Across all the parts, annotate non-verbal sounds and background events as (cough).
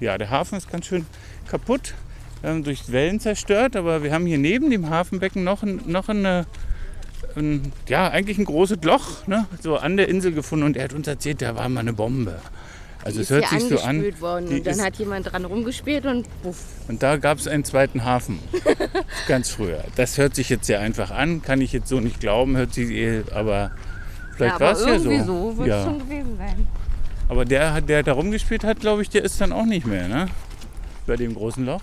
Ja, der Hafen ist ganz schön kaputt, ähm, durch Wellen zerstört, aber wir haben hier neben dem Hafenbecken noch, ein, noch eine, ein, ja, eigentlich ein großes Loch, ne, so an der Insel gefunden und er hat uns erzählt, da war mal eine Bombe. Also es hört sich so an. Worden die und dann ist- hat jemand dran rumgespielt und puff. Und da gab es einen zweiten Hafen. (laughs) Ganz früher. Das hört sich jetzt sehr einfach an, kann ich jetzt so nicht glauben, hört sich eh, aber vielleicht ja, war es ja so. irgendwie so wird es ja. schon gewesen sein. Aber der, der da rumgespielt hat, glaube ich, der ist dann auch nicht mehr, ne? Bei dem großen Loch.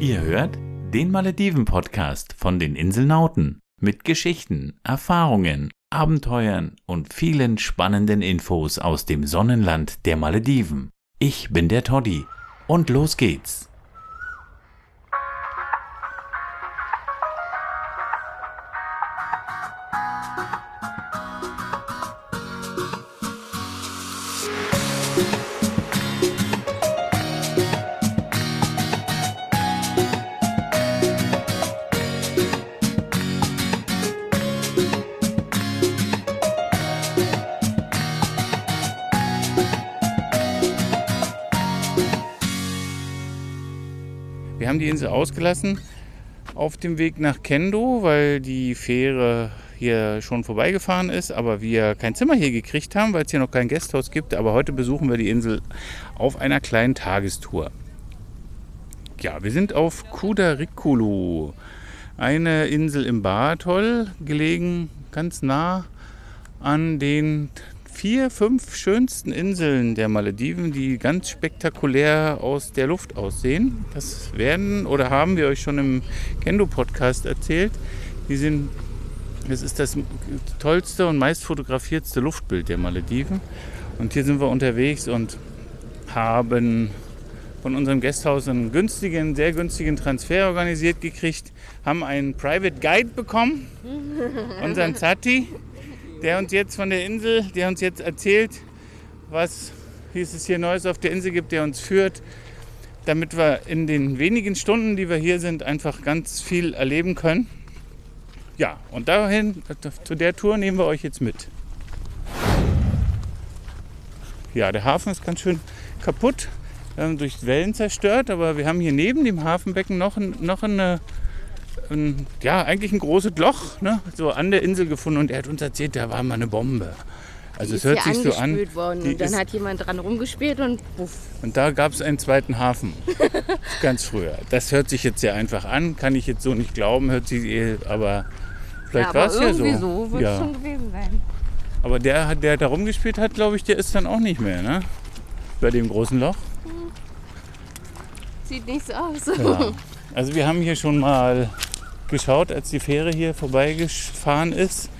Ihr hört den Malediven-Podcast von den Inselnauten mit Geschichten, Erfahrungen, Abenteuern und vielen spannenden Infos aus dem Sonnenland der Malediven. Ich bin der Toddy und los geht's. Insel ausgelassen auf dem Weg nach Kendo, weil die Fähre hier schon vorbeigefahren ist, aber wir kein Zimmer hier gekriegt haben, weil es hier noch kein Gasthaus gibt. Aber heute besuchen wir die Insel auf einer kleinen Tagestour. Ja, wir sind auf Kudarikulu, eine Insel im Baratoll, gelegen ganz nah an den vier, fünf schönsten Inseln der Malediven, die ganz spektakulär aus der Luft aussehen. Das werden oder haben wir euch schon im Kendo-Podcast erzählt. Die sind, das ist das tollste und meist fotografiertste Luftbild der Malediven. Und hier sind wir unterwegs und haben von unserem Gasthaus einen günstigen, sehr günstigen Transfer organisiert gekriegt, haben einen Private Guide bekommen, (laughs) unseren Zati, der uns jetzt von der Insel, der uns jetzt erzählt, was wie es hier Neues auf der Insel gibt, der uns führt, damit wir in den wenigen Stunden, die wir hier sind, einfach ganz viel erleben können. Ja, und dahin, zu der Tour nehmen wir euch jetzt mit. Ja, der Hafen ist ganz schön kaputt, durch Wellen zerstört, aber wir haben hier neben dem Hafenbecken noch, noch eine, ein, ja, eigentlich ein großes Loch, ne, so an der Insel gefunden und er hat uns erzählt, da war mal eine Bombe. Also Die es hört sich so an. worden die und dann ist- hat jemand dran rumgespielt und puff. Und da gab es einen zweiten Hafen. (laughs) Ganz früher. Das hört sich jetzt sehr einfach an, kann ich jetzt so nicht glauben, hört sich eh, aber vielleicht ja, war es ja so. so wird ja. schon gewesen sein. Aber der, der da rumgespielt hat, glaube ich, der ist dann auch nicht mehr, ne? Bei dem großen Loch. Sieht nicht so aus. Ja. Also wir haben hier schon mal geschaut, als die Fähre hier vorbeigefahren ist.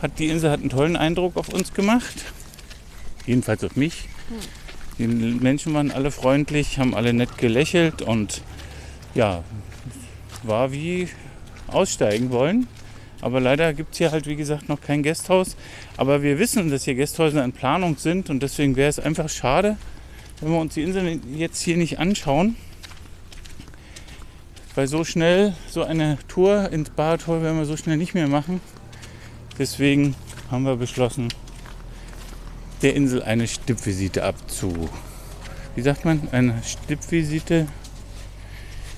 Hat die Insel hat einen tollen Eindruck auf uns gemacht. Jedenfalls auf mich. Die Menschen waren alle freundlich, haben alle nett gelächelt und ja, war wie aussteigen wollen. Aber leider gibt es hier halt, wie gesagt, noch kein Gasthaus. Aber wir wissen, dass hier Gasthäuser in Planung sind und deswegen wäre es einfach schade, wenn wir uns die Insel jetzt hier nicht anschauen. Weil so schnell, so eine Tour ins Badtor werden wir so schnell nicht mehr machen. Deswegen haben wir beschlossen, der Insel eine Stippvisite abzu. Wie sagt man? Eine Stippvisite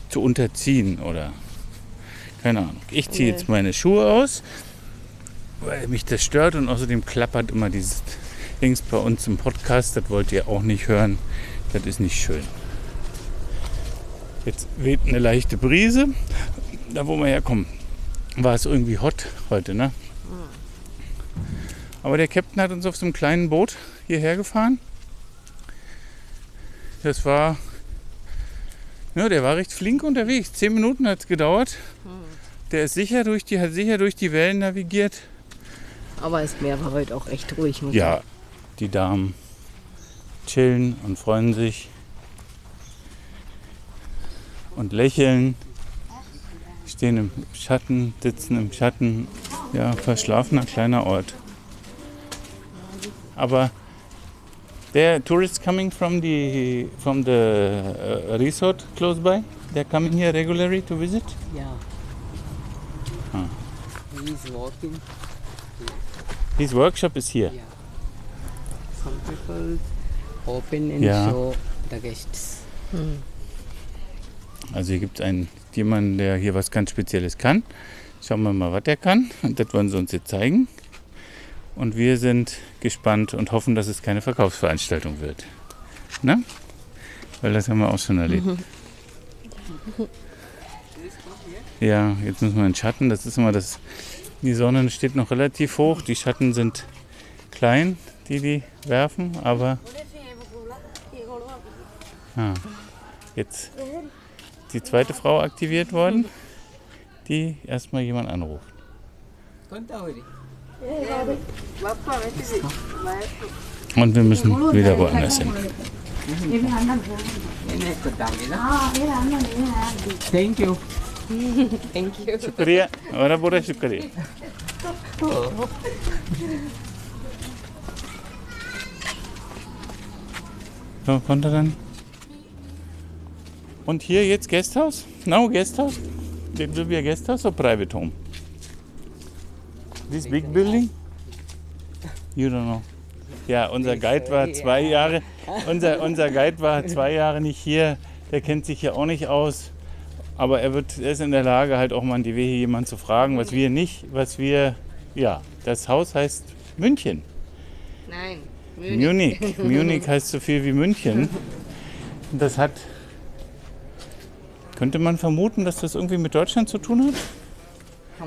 zu unterziehen oder keine Ahnung. Ich ziehe jetzt meine Schuhe aus, weil mich das stört und außerdem klappert immer dieses Dings bei uns im Podcast. Das wollt ihr auch nicht hören. Das ist nicht schön. Jetzt weht eine leichte Brise. Da wo wir herkommen, war es irgendwie hot heute, ne? Aber der Captain hat uns auf so einem kleinen Boot hierher gefahren. Das war, ja, der war recht flink unterwegs. Zehn Minuten hat es gedauert. Der ist sicher durch die, hat sicher durch die Wellen navigiert. Aber das Meer war heute auch echt ruhig. Ja, die Damen chillen und freuen sich und lächeln, stehen im Schatten, sitzen im Schatten. Ja, verschlafener kleiner Ort. Aber there are tourists coming from the from the uh, resort close by. They're coming here regularly to visit. Yeah. Huh. He's walking. His workshop is here. Yeah. temples, open and Ja. show the guests. Also hier gibt es einen jemanden, der hier was ganz Spezielles kann. Schauen wir mal, was der kann. Und das wollen sie uns jetzt zeigen. Und wir sind gespannt und hoffen, dass es keine Verkaufsveranstaltung wird. Ne? Weil das haben wir auch schon erlebt. Ja, jetzt müssen wir in den Schatten. Das ist immer das. Die Sonne steht noch relativ hoch. Die Schatten sind klein, die die werfen. Aber ah, jetzt die zweite Frau aktiviert worden, die erstmal jemand anruft. Und wir müssen wieder woanders hin. Thank you. Thank you. Shukriya. Ahora pura shukriya. So, konnte dann? Und hier jetzt Guesthouse? No, Guesthouse? It will be a guesthouse or private home? This big building? You don't know. Ja, unser Guide war zwei Jahre, unser, unser Guide war zwei Jahre nicht hier. Der kennt sich hier auch nicht aus. Aber er, wird, er ist in der Lage, halt auch mal in die Wehe jemanden zu fragen, was wir nicht, was wir, ja, das Haus heißt München. Nein. Munich. Munich heißt so viel wie München. (laughs) Das hat, könnte man vermuten, dass das irgendwie mit Deutschland zu tun hat?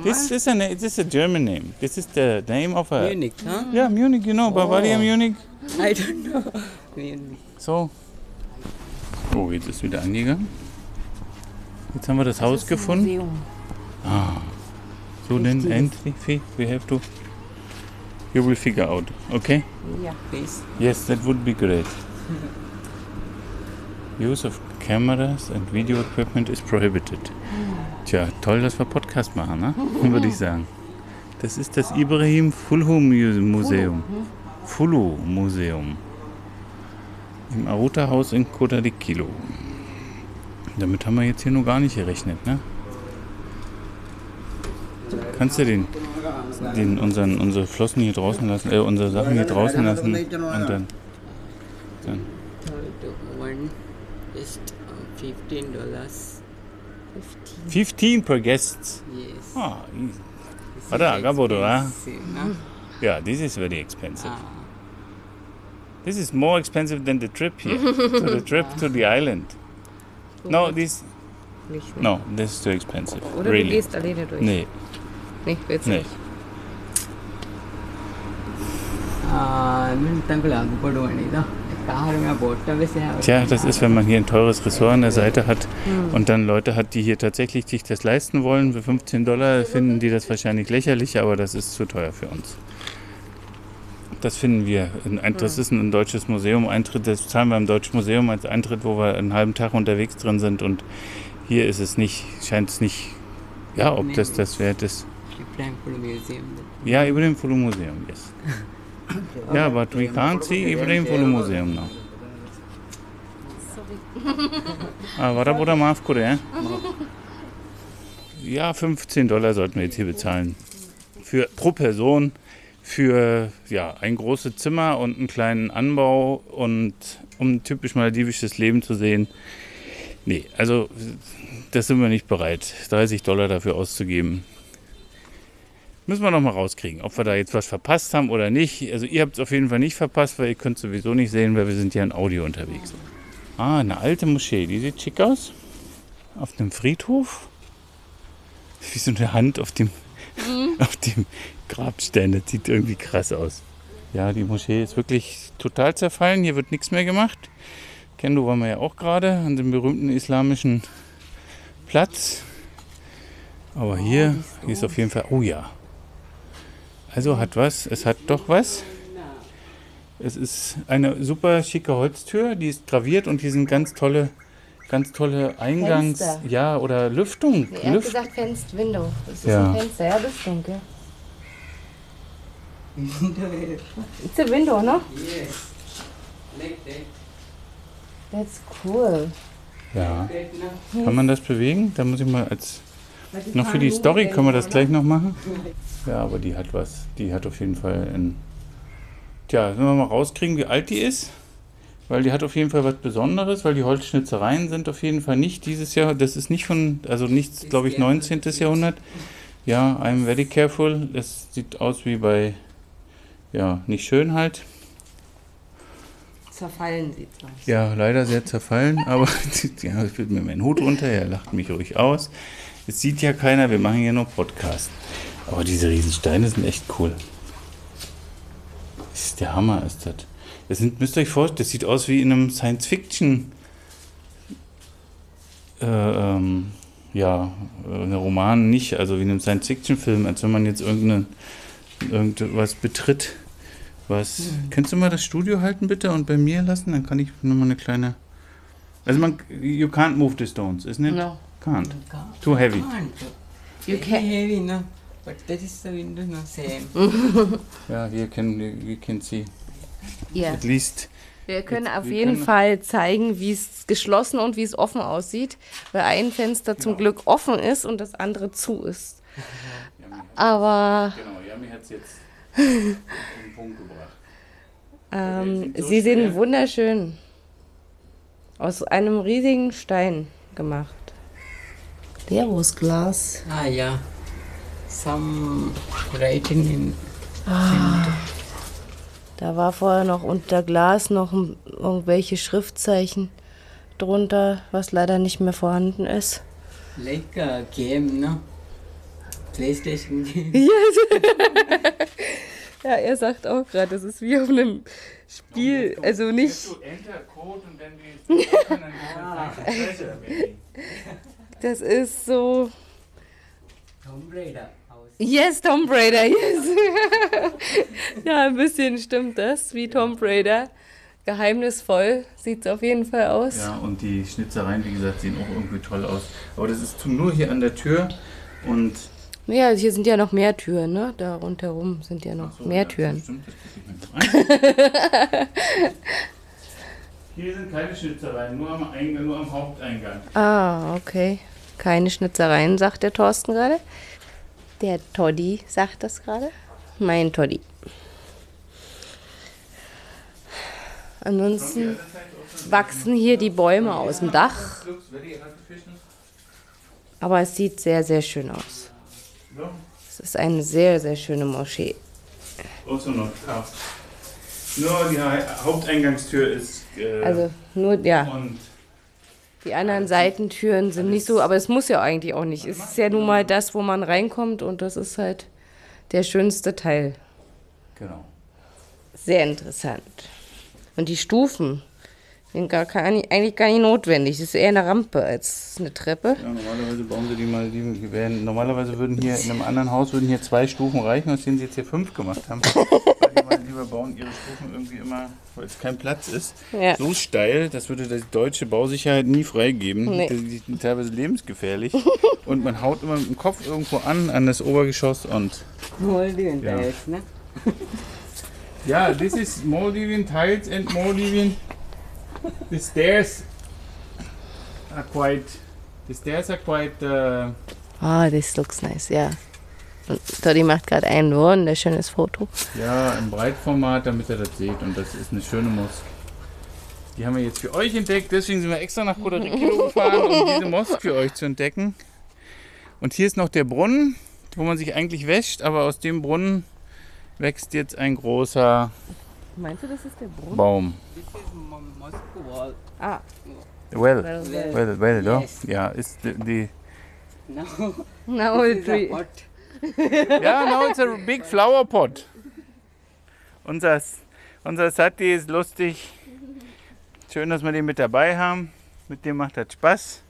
This is a, this is a German name. This is the name of a. Munich, huh? Ja, Munich, genau, Bavaria Munich. I don't know. (laughs) Munich. So. Oh, jetzt ist wieder angegangen. Jetzt haben wir das, Haus gefunden. So then entry we have to. You will figure out, okay? Yeah, please. Yes, that would be great. (laughs) Use of cameras and video equipment is prohibited. Tja, toll, dass wir Podcast machen, ne? (laughs) Würde ich sagen. Das ist das Ibrahim Fulhu Muse- Museum. Fulu Museum. Im Aruta Haus in Kilo. Damit haben wir jetzt hier noch gar nicht gerechnet, ne? Kannst du den, den unseren, unsere Flossen hier draußen lassen, äh, unsere Sachen hier draußen lassen und dann, just uh, fifteen dollars. 15 per guest. Yes. Ah, easy. This is Ada, Gabodo, ah? yeah, this is very expensive. Ah, This is more expensive than the trip here, (laughs) to the trip to the island. No, this, no, this is too expensive. Oder du really. gehst alleine durch. Nee, Nee, willst du nee. nicht. Ah, mình tăng cái Tja, das ist, wenn man hier ein teures Ressort an der Seite hat und dann Leute hat, die hier tatsächlich sich das leisten wollen. Für 15 Dollar finden die das wahrscheinlich lächerlich, aber das ist zu teuer für uns. Das finden wir. Das ist ein deutsches Museum. Eintritt, das zahlen wir im Deutschen Museum als Eintritt, wo wir einen halben Tag unterwegs drin sind. Und hier ist es nicht, scheint es nicht, ja, ob das das wert ist. Ja, Ibrahim Fulu Museum, yes. (laughs) Yeah, but we can't see Ibrahim Fulu Museum now. Ah, (laughs) war da Bruder Mafkure, ja? Ja, 15 Dollar sollten wir jetzt hier bezahlen. Für, pro Person für ja, ein großes Zimmer und einen kleinen Anbau und um ein typisch maldivisches Leben zu sehen. Nee, also das sind wir nicht bereit, 30 Dollar dafür auszugeben. Müssen wir noch mal rauskriegen, ob wir da jetzt was verpasst haben oder nicht. Also ihr habt es auf jeden Fall nicht verpasst, weil ihr könnt sowieso nicht sehen, weil wir sind ja in Audio unterwegs. Ah, eine alte Moschee, die sieht schick aus. Auf einem Friedhof. Wie so eine Hand auf dem, (laughs) auf dem Grabstein. Das sieht irgendwie krass aus. Ja, die Moschee ist wirklich total zerfallen. Hier wird nichts mehr gemacht. Kendo waren wir ja auch gerade an dem berühmten islamischen Platz. Aber hier, hier ist auf jeden Fall. Oh ja. Also hat was. Es hat doch was. Es ist eine super schicke Holztür, die ist graviert und hier sind ganz tolle, ganz tolle Eingangs, Fenster. ja oder Lüftung. Nee, er hat Lüft. gesagt Fenster, Window. Das ist Ja. ein Fenster, ja, das stimmt, gell? It's a window, no? Yes. Like that. That's cool. Ja. That? Kann man das bewegen? Da muss ich mal als noch für die Story können wir das gleich noch machen. Ja, aber die hat was. Die hat auf jeden Fall ein Tja, wenn wir mal rauskriegen, wie alt die ist. Weil die hat auf jeden Fall was Besonderes, weil die Holzschnitzereien sind auf jeden Fall nicht dieses Jahr, das ist nicht von, also nicht, glaube ich, 19. Jahrhundert. Ja, I'm very careful. Es sieht aus wie bei, ja, nicht schön halt. Zerfallen sieht es aus. Ja, leider sehr zerfallen, aber (laughs) ja, ich will mir meinen Hut runter, er lacht mich ruhig aus. Es sieht ja keiner, wir machen ja nur Podcast. Aber diese Riesensteine sind echt cool. Das ist der Hammer, ist das. Das sind, müsst ihr euch vorstellen, das sieht aus wie in einem Science-Fiction, äh, ähm, ja, äh, ein Roman nicht, also wie in einem Science-Fiction-Film, als wenn man jetzt irgendeine, irgendwas betritt. Was? Kannst du mal das Studio halten bitte und bei mir lassen? Dann kann ich nochmal eine kleine. Also man, you can't move the stones, isn't it? No. Can't. Too heavy. Can't. You Very can- heavy, no? But that is the window, no? Same. (laughs) Ja, we can, we can see. Ja. At least. Wir können auf wir jeden können- Fall zeigen, wie es geschlossen und wie es offen aussieht, weil ein Fenster zum Glück offen ist und das andere zu ist. (laughs) (laughs) Aber Genau, Yami hat es jetzt auf den Punkt gebracht. ähm, sind so sie sind wunderschön. Aus einem riesigen Stein gemacht. Der aus Glas. Ah, yeah. Some writing in Da war vorher noch unter Glas noch irgendwelche Schriftzeichen drunter, was leider nicht mehr vorhanden ist. like a game, no? PlayStation game. (laughs) (laughs) Ja, er sagt auch gerade, das ist wie auf einem Spiel. Also nicht, enter code und dann (laughs) die. Das ist so. Tomb Raider. Yes, Tomb Raider, yes. (laughs) ja, ein bisschen stimmt das, wie Tomb Raider. Geheimnisvoll sieht es auf jeden Fall aus. Ja, und die Schnitzereien, wie gesagt, sehen auch irgendwie toll aus. Aber das ist nur hier an der Tür und. Ja, hier sind ja noch mehr Türen, ne? Da rundherum sind ja noch So, mehr ja, Türen. Das stimmt, das ich mir. (laughs) Hier sind keine Schnitzereien, nur am, Eingang, nur am Haupteingang. Ah, okay. Keine Schnitzereien, sagt der Thorsten gerade. Der Toddy sagt das gerade. Mein Toddy. Ansonsten wachsen hier die Bäume aus dem Dach, aber es sieht sehr, sehr schön aus. Es ist eine sehr, sehr schöne Moschee. Also noch. Nur die Ha- Haupteingangstür ist. Äh, Also nur, ja, und die anderen Seitentüren sind nicht so, aber es muss ja eigentlich auch nicht. Es ist ja nun mal das, wo man reinkommt und das ist halt der schönste Teil. genau. Sehr interessant. Und die Stufen sind gar kein, eigentlich gar nicht notwendig. Das ist eher eine Rampe als eine Treppe. Ja, normalerweise bauen sie die mal, die werden, normalerweise würden hier in einem anderen Haus würden hier zwei Stufen reichen, aus denen sie jetzt hier fünf gemacht haben. (laughs) weil die mal lieber bauen ihre Stufen irgendwie immer, weil es kein Platz ist. Ja. So steil, das würde die deutsche Bausicherheit nie freigeben. Nee. Die, sind teilweise lebensgefährlich. (laughs) Und man haut immer mit dem Kopf irgendwo an, an das Obergeschoss und. Maldivian Yeah. tiles, no? Ja, this is Maldivian tiles and Maldivian. The stairs are quite. The stairs are quite. Uh, Ah, this looks nice, ja. Toddy macht gerade ein wunderschönes Foto. Ja, im Breitformat, damit ihr das seht. Und das ist eine schöne Mosk. Die haben wir jetzt für euch entdeckt. Deswegen sind wir extra nach Costa Rica (laughs) gefahren, um diese Mosk für euch zu entdecken. Und hier ist noch der Brunnen, wo man sich eigentlich wäscht. Aber aus dem Brunnen wächst jetzt ein großer Meinst du, das ist der Brunnen? Baum. This is mo- mosque wall. Ah, Well, well, Well. well, well. Yes. Ja, ist die, die Now, now this Ja, now it's a big flower pot. Unser, unser Sati ist lustig. Schön, dass wir den mit dabei haben. Mit dem macht das Spaß.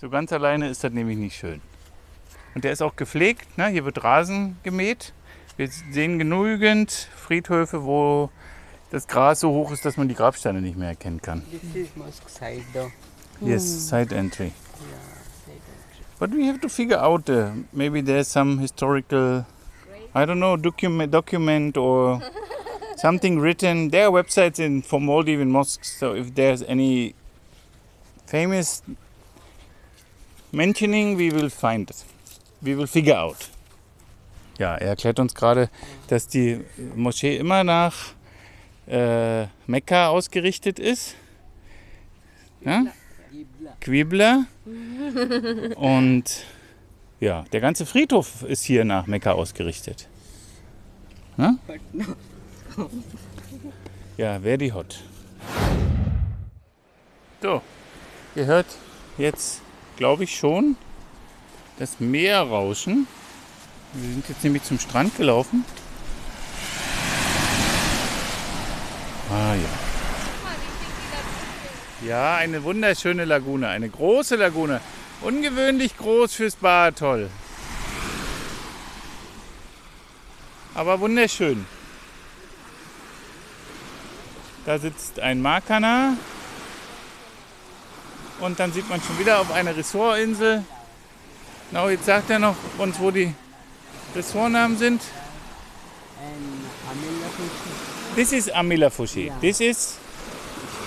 So ganz alleine ist das nämlich nicht schön. Und der ist auch gepflegt. Ne? Hier wird Rasen gemäht. Wir sehen genügend Friedhöfe, wo das Gras so hoch ist, dass man die Grabsteine nicht mehr erkennen kann. This is mosque side though. Yes, side entry. Yeah, side entry. But we have to figure out uh, maybe there's some historical, I don't know, document, document or (laughs) something written. There are websites in for Maldivian mosques. So if there's any famous mentioning, we will find it. We will figure out. Ja, er erklärt uns gerade, dass die Moschee immer nach äh, Mekka ausgerichtet ist. Ja? Qibla. (laughs) Und ja, der ganze Friedhof ist hier nach Mekka ausgerichtet. Ja, ja very hot. So, ihr hört jetzt, glaube ich, schon das Meer rauschen. Wir sind jetzt nämlich zum Strand gelaufen. Ah ja. Ja, eine wunderschöne Lagune, eine große Lagune. Ungewöhnlich groß fürs Baatoll. Aber wunderschön. Da sitzt ein Makana. Und dann sieht man schon wieder auf einer Ressortinsel. Genau, jetzt sagt er noch uns, wo die Ressortnamen sind. Fushi. This is Amila Fushi. This is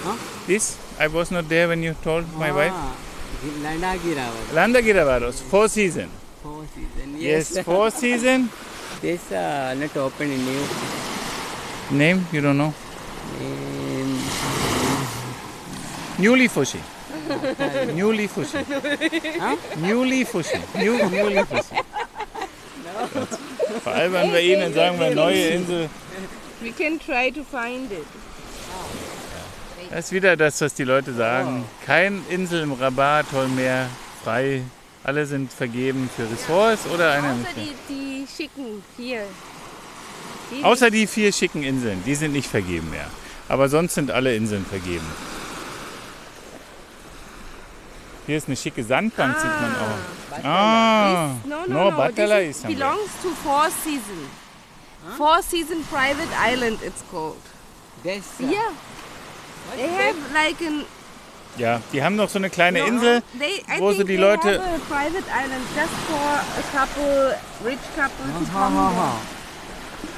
Huh? this. I was not there when you told my wife. Ah, Landa Giravara. Landa Giravaros, four season. Four season. Yes, Yes. four season. this uh, not open in new. Name you don't know. Um, Newly Fushi. Newly Fushi. Huh? Newly Fushi. New, newly Fushi. Veralbern wir ihn und sagen wir neue Insel. We can try to find it. Das ist wieder das, was die Leute sagen. Kein Insel im Rabat-Toll mehr frei. Alle sind vergeben für Ressorts oder eine Außer die, die schicken hier. Die Außer die vier schicken Inseln, die sind nicht vergeben mehr. Aber sonst sind alle Inseln vergeben. Hier ist eine schicke Sandbank, sieht man auch. Ah, This- no, no, no. Batala this is belongs to Four Season. Four Season Private Island, it's called. this. uh, Yeah. They have like an. Ja, die haben noch so eine kleine no, Insel, they, wo sie die they Leute- have a private island just for a couple, rich couple to Ha, come ha,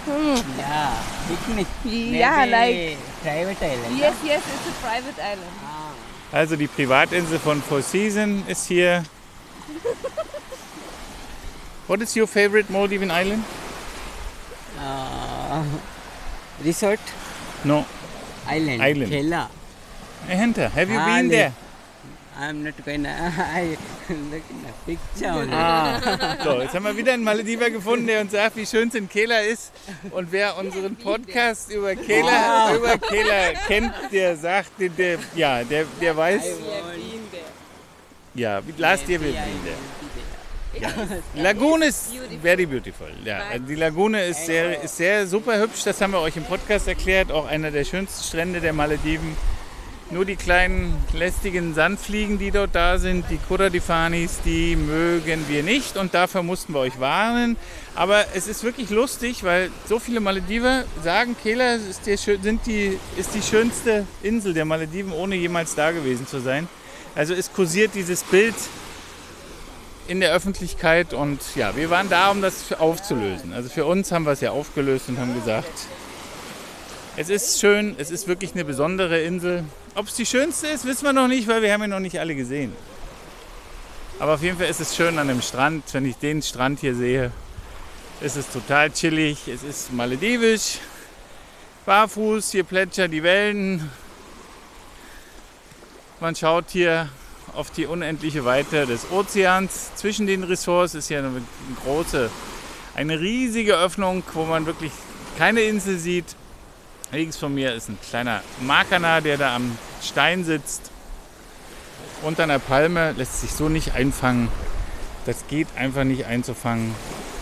there. ha. Yeah, picnic. Yeah, Maybe like- private island. Yes, yes, it's a private island. Ah, also die Privatinsel von Four Seasons ist hier. (laughs) What is your favorite Maldiven island? uh, resort No, island. Island. Kela. Enter. Have you been there? I'm not gonna. I look in the picture only. Ah, so, jetzt haben wir wieder einen Malediver gefunden, der uns sagt, wie schön es in Kela ist. Und wer unseren Podcast über Kela, über Kela kennt, der sagt, der, der, ja, der, der weiß, ja, last year we Maybe I been there. There. Lagune ist very beautiful. Ja, also die Lagune ist sehr, ist sehr super hübsch. Das haben wir euch im Podcast erklärt. Auch einer der schönsten Strände der Malediven. Nur die kleinen lästigen Sandfliegen, die dort da sind, die Kuradifanis, die mögen wir nicht und dafür mussten wir euch warnen. Aber es ist wirklich lustig, weil so viele Malediver sagen, Kela ist, schö- sind die, ist die schönste Insel der Malediven, ohne jemals da gewesen zu sein. Also es kursiert dieses Bild in der Öffentlichkeit und ja, wir waren da, um das aufzulösen. Also für uns haben wir es ja aufgelöst und haben gesagt, es ist schön, es ist wirklich eine besondere Insel. Ob es die schönste ist, wissen wir noch nicht, weil wir haben ja noch nicht alle gesehen. Aber auf jeden Fall ist es schön an dem Strand. Wenn ich den Strand hier sehe, ist es total chillig. Es ist maledivisch, barfuß, hier plätschern die Wellen. Man schaut hier auf die unendliche Weite des Ozeans. Zwischen den Ressorts ist hier eine große, eine riesige Öffnung, wo man wirklich keine Insel sieht. Links von mir ist ein kleiner Makana, der da am Stein sitzt. Unter einer Palme lässt sich so nicht einfangen. Das geht einfach nicht einzufangen.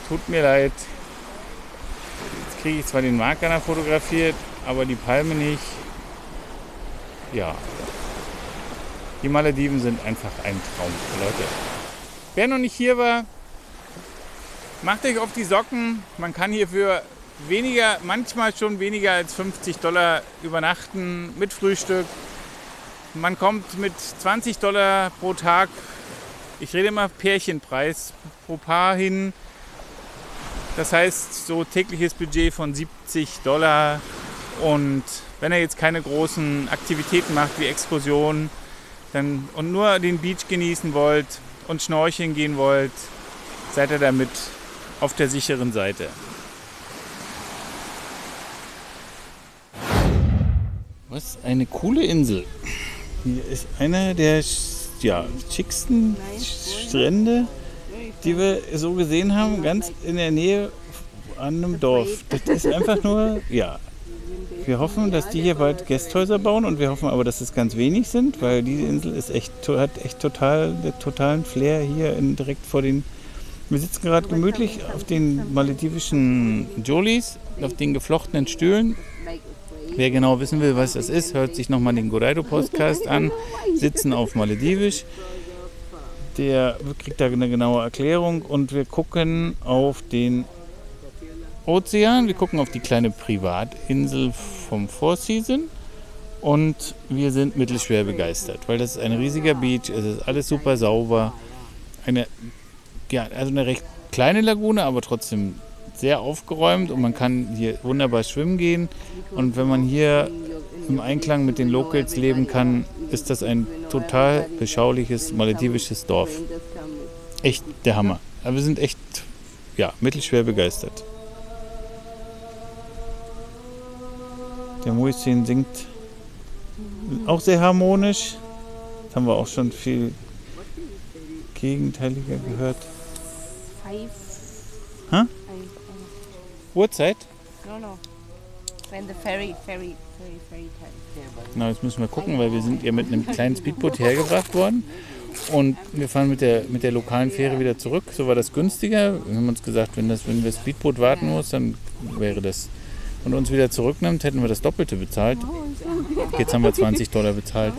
Tut mir leid. Jetzt kriege ich zwar den Makana fotografiert, aber die Palme nicht. Ja, die Malediven sind einfach ein Traum, Leute. Wer noch nicht hier war, macht euch auf die Socken. Man kann hier für weniger, manchmal schon weniger als 50 Dollar übernachten mit Frühstück. Man kommt mit 20 Dollar pro Tag, ich rede immer Pärchenpreis, pro Paar hin. Das heißt, so tägliches Budget von 70 Dollar. Und wenn ihr jetzt keine großen Aktivitäten macht wie Exkursionen, dann, und nur den Beach genießen wollt und schnorcheln gehen wollt, seid ihr damit auf der sicheren Seite. Was eine coole Insel. Hier ist einer der ja, schicksten Strände, die wir so gesehen haben, ganz in der Nähe an einem Dorf. Das ist einfach nur, ja. Wir hoffen, dass die hier bald Gästhäuser bauen und wir hoffen aber, dass es ganz wenig sind, weil diese Insel ist echt, hat echt total, den totalen Flair hier in, direkt vor den. Wir sitzen gerade gemütlich auf den maledivischen Jolies, auf den geflochtenen Stühlen. Wer genau wissen will, was das ist, hört sich nochmal den Goraido-Podcast an. Sitzen auf Maledivisch. Der kriegt da eine genaue Erklärung und wir gucken auf den Ozean, wir gucken auf die kleine Privatinsel vom Four Season und wir sind mittelschwer begeistert, weil das ist ein riesiger Beach, es ist alles super sauber. Eine, ja, also eine recht kleine Lagune, aber trotzdem sehr aufgeräumt und man kann hier wunderbar schwimmen gehen. Und wenn man hier im Einklang mit den Locals leben kann, ist das ein total beschauliches maledivisches Dorf. Echt der Hammer. Aber wir sind echt ja, mittelschwer begeistert. Der Muisin singt auch sehr harmonisch. Das haben wir auch schon viel gegenteiliger gehört. Five. Hä? Uhrzeit? No, no. When the ferry, ferry, ferry, ferry time. Na, jetzt müssen wir gucken, weil wir sind ja mit einem kleinen Speedboot hergebracht worden. Und wir fahren mit der, mit der lokalen Fähre wieder zurück. So war das günstiger. Wir haben uns gesagt, wenn, das, wenn wir Speedboot warten muss, dann wäre das und uns wieder zurücknimmt, hätten wir das Doppelte bezahlt. Jetzt haben wir 20 Dollar bezahlt.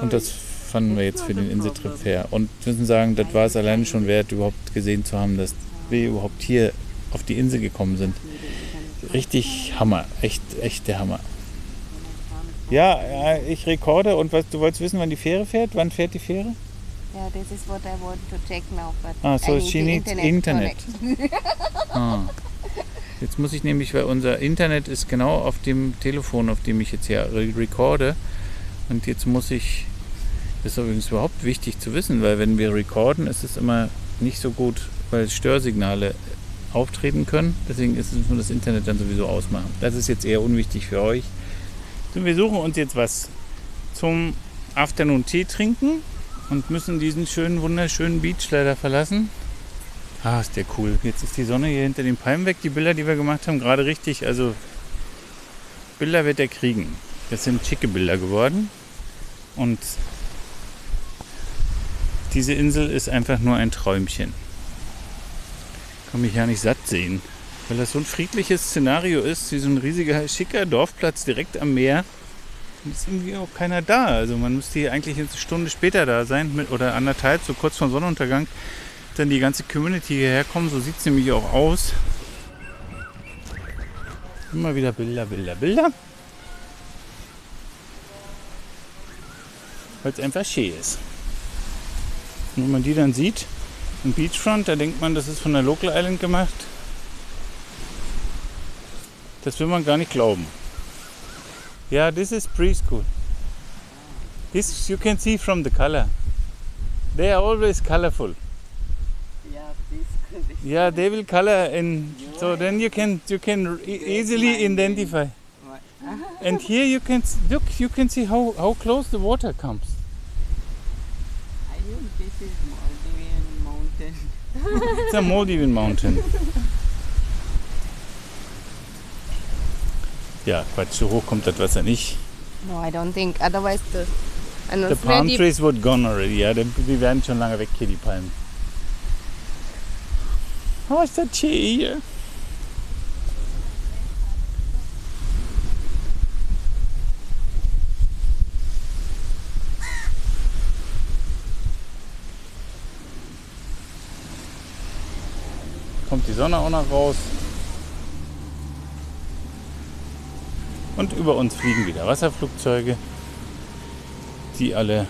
Und das fanden wir jetzt für den Inseltrip fair. Und wir müssen sagen, das war es alleine schon wert, überhaupt gesehen zu haben, dass wir überhaupt hier auf die Insel gekommen sind. Richtig Hammer. Echt, echt der Hammer. Ja, ja, ich rekorde. Und was, du wolltest wissen, wann die Fähre fährt? Wann fährt die Fähre? Yeah, this is what I want to check now. But Ah, so she needs Internet. (laughs) Ah. Jetzt muss ich nämlich, weil unser Internet ist genau auf dem Telefon, auf dem ich jetzt hier re- recorde. Und jetzt muss ich, das ist übrigens überhaupt wichtig zu wissen, weil wenn wir recorden, ist es immer nicht so gut, weil Störsignale auftreten können. Deswegen ist es nur das Internet dann sowieso ausmachen. Das ist jetzt eher unwichtig für euch. So, wir suchen uns jetzt was zum Afternoon Tee trinken und müssen diesen schönen, wunderschönen Beach leider verlassen. Ah, ist der cool. Jetzt ist die Sonne hier hinter den Palmen weg. Die Bilder, die wir gemacht haben, gerade richtig. Also Bilder wird er kriegen. Das sind schicke Bilder geworden. Und diese Insel ist einfach nur ein Träumchen. Kann mich ja nicht satt sehen. Weil das so ein friedliches Szenario ist, wie so ein riesiger, schicker Dorfplatz direkt am Meer. Und ist irgendwie auch keiner da. Also man müsste hier eigentlich eine Stunde später da sein mit, oder anderthalb, so kurz vor Sonnenuntergang dann die ganze Community hierher kommen. So sieht es nämlich auch aus. Immer wieder Bilder, Bilder, Bilder. Weil es einfach schön ist. Und wenn man die dann sieht, im Beachfront, da denkt man, das ist von der Local Island gemacht. Das will man gar nicht glauben. Ja, this is preschool. This you can see from the color. They are always colorful. Yeah, they will color and so then you can you can easily identify. And here you can look, you can see how, how close the water comes. I think this is Maldivian mountain. (laughs) It's a Maldivian mountain. Ja, Quatsch, so hoch kommt das Wasser nicht. No, I don't think. Otherwise, the. The palm trees would gone already. Ja, die, die werden schon lange weg hier, die Palmen. Das schön hier. Kommt die Sonne auch noch raus. Und über uns fliegen wieder Wasserflugzeuge, die alle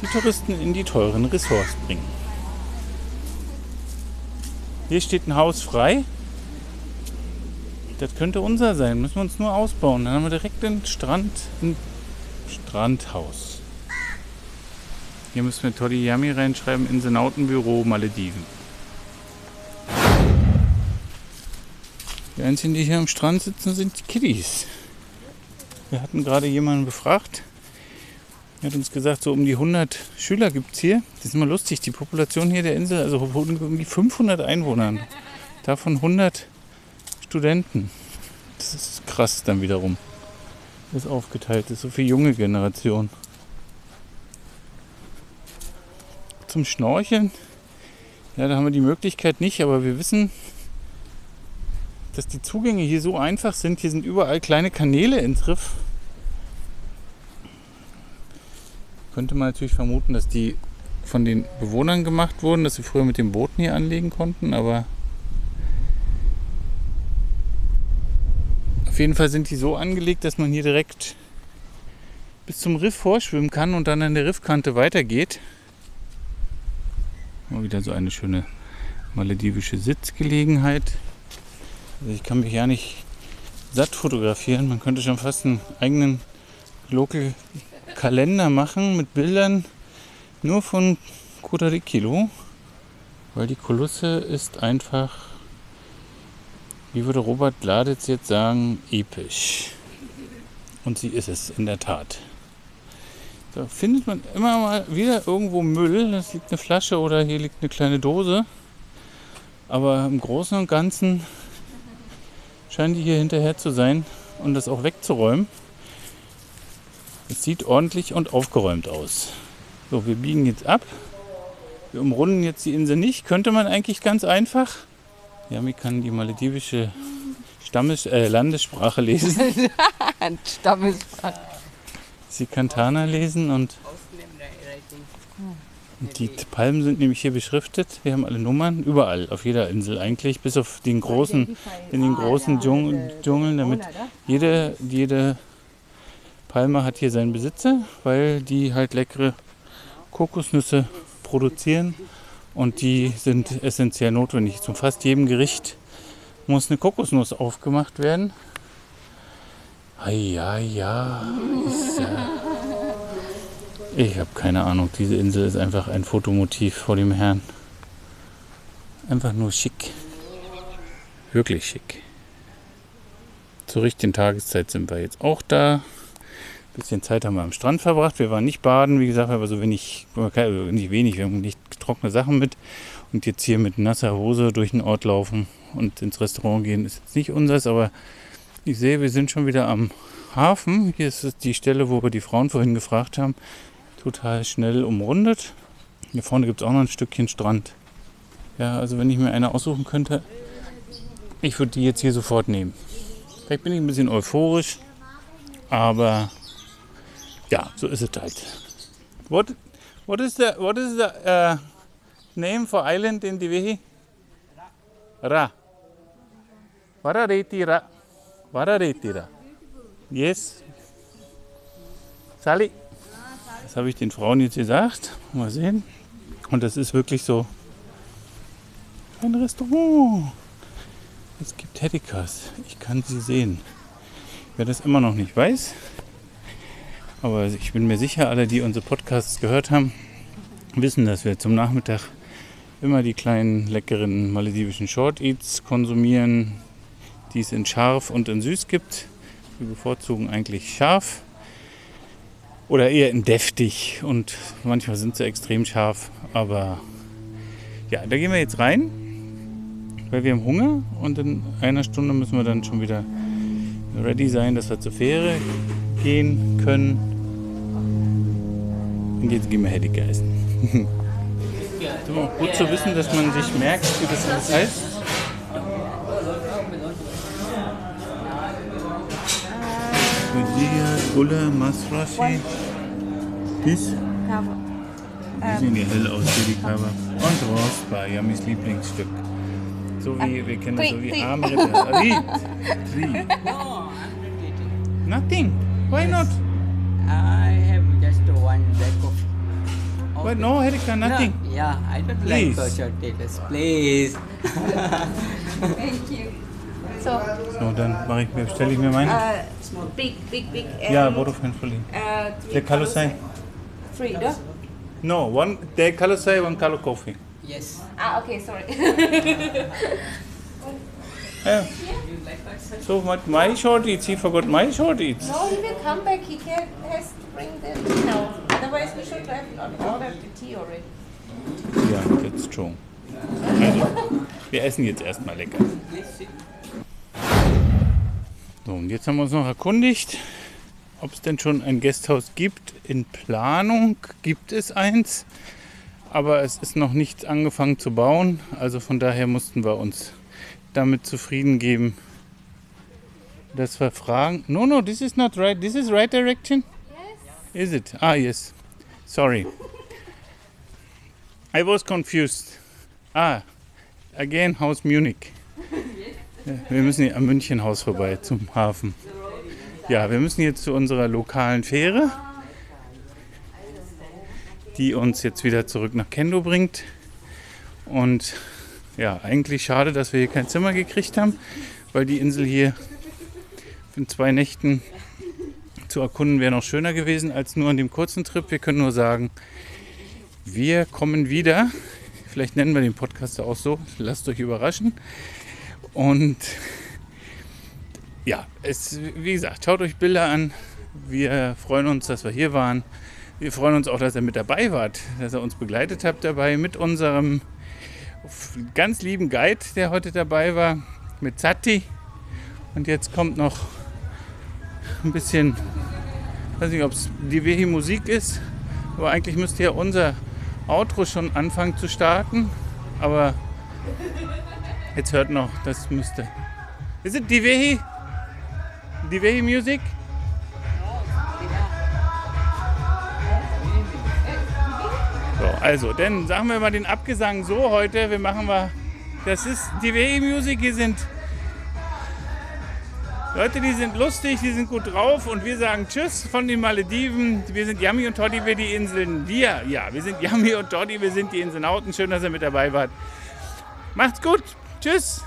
die Touristen in die teuren Ressorts bringen. Hier steht ein Haus frei. Das könnte unser sein. Müssen wir uns nur ausbauen. Dann haben wir direkt den Strand, ein Strandhaus. Hier müssen wir Toddy Yami reinschreiben, Insenautenbüro Malediven. Die einzigen, die hier am Strand sitzen, sind die Kiddies. Wir hatten gerade jemanden befragt. Er hat uns gesagt, so um die 100 Schüler gibt es hier. Das ist immer lustig, die Population hier der Insel, also um die 500 Einwohner. Davon 100 Studenten. Das ist krass dann wiederum. Das ist aufgeteilt, ist so viel junge Generation. Zum Schnorcheln, ja, da haben wir die Möglichkeit nicht, aber wir wissen, dass die Zugänge hier so einfach sind. Hier sind überall kleine Kanäle ins Riff. Könnte man natürlich vermuten, dass die von den Bewohnern gemacht wurden, dass sie früher mit den Booten hier anlegen konnten, aber auf jeden Fall sind die so angelegt, dass man hier direkt bis zum Riff vorschwimmen kann und dann an der Riffkante weitergeht. Mal wieder so eine schöne maledivische Sitzgelegenheit. Also ich kann mich ja nicht satt fotografieren. Man könnte schon fast einen eigenen Local Kalender machen mit Bildern nur von Kudarikilo, weil die Kulisse ist einfach, wie würde Robert Gladitz jetzt sagen, episch. Und sie ist es in der Tat. Da findet man immer mal wieder irgendwo Müll. Das liegt eine Flasche oder hier liegt eine kleine Dose. Aber im Großen und Ganzen scheinen die hier hinterher zu sein und das auch wegzuräumen. Es sieht ordentlich und aufgeräumt aus. So, wir biegen jetzt ab. Wir umrunden jetzt die Insel nicht. Könnte man eigentlich ganz einfach. Yami kann die maledivische Stammes äh, Landessprache lesen. (laughs) Stammessprache. Sie kann Tana lesen und die Palmen sind nämlich hier beschriftet. Wir haben alle Nummern, überall, auf jeder Insel eigentlich, bis auf den großen, in den großen Dschungel, Dschungeln, damit jede, jede Palme hat hier seinen Besitzer, weil die halt leckere Kokosnüsse produzieren und die sind essentiell notwendig. Zu fast jedem Gericht muss eine Kokosnuss aufgemacht werden. Ja, ja, ist, äh ich habe keine Ahnung. Diese Insel ist einfach ein Fotomotiv vor dem Herrn. Einfach nur schick. Wirklich schick. Zur richtigen Tageszeit sind wir jetzt auch da. Bisschen Zeit haben wir am Strand verbracht. Wir waren nicht baden, wie gesagt, aber so wenig, nicht wenig, wir haben nicht trockene Sachen mit. Und jetzt hier mit nasser Hose durch den Ort laufen und ins Restaurant gehen, ist jetzt nicht unseres, aber ich sehe, wir sind schon wieder am Hafen. Hier ist die Stelle, wo wir die Frauen vorhin gefragt haben total schnell umrundet. Hier vorne gibt es auch noch ein Stückchen Strand. Ja, also wenn ich mir eine aussuchen könnte, ich würde die jetzt hier sofort nehmen. Vielleicht bin ich ein bisschen euphorisch, aber ja, so ist es halt. What, what is the, what is the uh, name for island in Divehi? Ra. Varareti Ra. Varareti Ra. Yes. Sally. Das habe ich den Frauen jetzt gesagt. Mal sehen. Und das ist wirklich so ein Restaurant. Es gibt Hedikas. Ich kann sie sehen. Wer das immer noch nicht weiß, aber ich bin mir sicher, alle, die unsere Podcasts gehört haben, wissen, dass wir zum Nachmittag immer die kleinen leckeren maledivischen Short Eats konsumieren, die es in scharf und in süß gibt. Wir bevorzugen eigentlich scharf. Oder eher in deftig und manchmal sind sie extrem scharf. Aber ja, da gehen wir jetzt rein, weil wir haben Hunger und in einer Stunde müssen wir dann schon wieder ready sein, dass wir zur Fähre gehen können. Und jetzt gehen wir Heddicke essen. (laughs) so, gut zu wissen, dass man sich merkt, wie das alles heißt. Medea, Gula, Masrashi. Dies? Die sehen ja hell aus, hier die Kaba. Und Rospa, Yamis Lieblingsstück. So wie, wir kennen das so wie Armritter. (laughs) Ried. Ried. Nothing. Why not? I have just one black coffee. Why no, Erika, nothing. No, yeah, I don't Please. like short taters. Please. Thank you. So, So, dann mache ich mir, stelle ich mir meine. uh, big, big, big. And, Ja, Vodafone fully. Uh, The color sign? Three, no? No, one, the color sign, one color coffee. yes. Ah, okay, sorry. (laughs) Yeah. So what my short eats, he forgot my short eats. No, he will come back. He can, has to bring the tea now. Otherwise, we should have ordered the tea already. Ja, that's true. Also, wir essen jetzt erstmal lecker. So, und jetzt haben wir uns noch erkundigt, ob es denn schon ein Gasthaus gibt. In Planung gibt es eins, aber es ist noch nicht angefangen zu bauen. Also von daher mussten wir uns damit zufrieden geben, dass wir fragen. No, no, this is not right. This is right direction? Is it? Ah, yes. Sorry. I was confused. Ah, again Haus Munich. Wir müssen hier am Münchenhaus vorbei zum Hafen. Ja, wir müssen jetzt zu unserer lokalen Fähre, die uns jetzt wieder zurück nach Kendo bringt. Und ja, eigentlich schade, dass wir hier kein Zimmer gekriegt haben, weil die Insel hier in zwei Nächten zu erkunden wäre noch schöner gewesen als nur an dem kurzen Trip. Wir können nur sagen, wir kommen wieder. Vielleicht nennen wir den Podcast auch so. Lasst euch überraschen. Und ja, es, wie gesagt, schaut euch Bilder an. Wir freuen uns, dass wir hier waren. Wir freuen uns auch, dass ihr mit dabei wart, dass ihr uns begleitet habt dabei mit unserem ganz lieben Guide, der heute dabei war, mit Zatti. Und jetzt kommt noch ein bisschen, weiß nicht, ob es die Wehi Musik ist, aber eigentlich müsste ja unser Outro schon anfangen zu starten. Aber jetzt hört noch, das müsste. Is it Divehi? Divehi Music? So, also, dann sagen wir mal den Abgesang so heute. Wir machen mal. Das ist Divehi Music. Hier sind Leute, die sind lustig, die sind gut drauf und wir sagen Tschüss von den Malediven. Wir sind Yami und Toddy, wir die Inseln. Wir, ja, wir sind Yami und Toddy, wir sind die Inselnauten. Schön, dass ihr mit dabei wart. Macht's gut. Tschüss.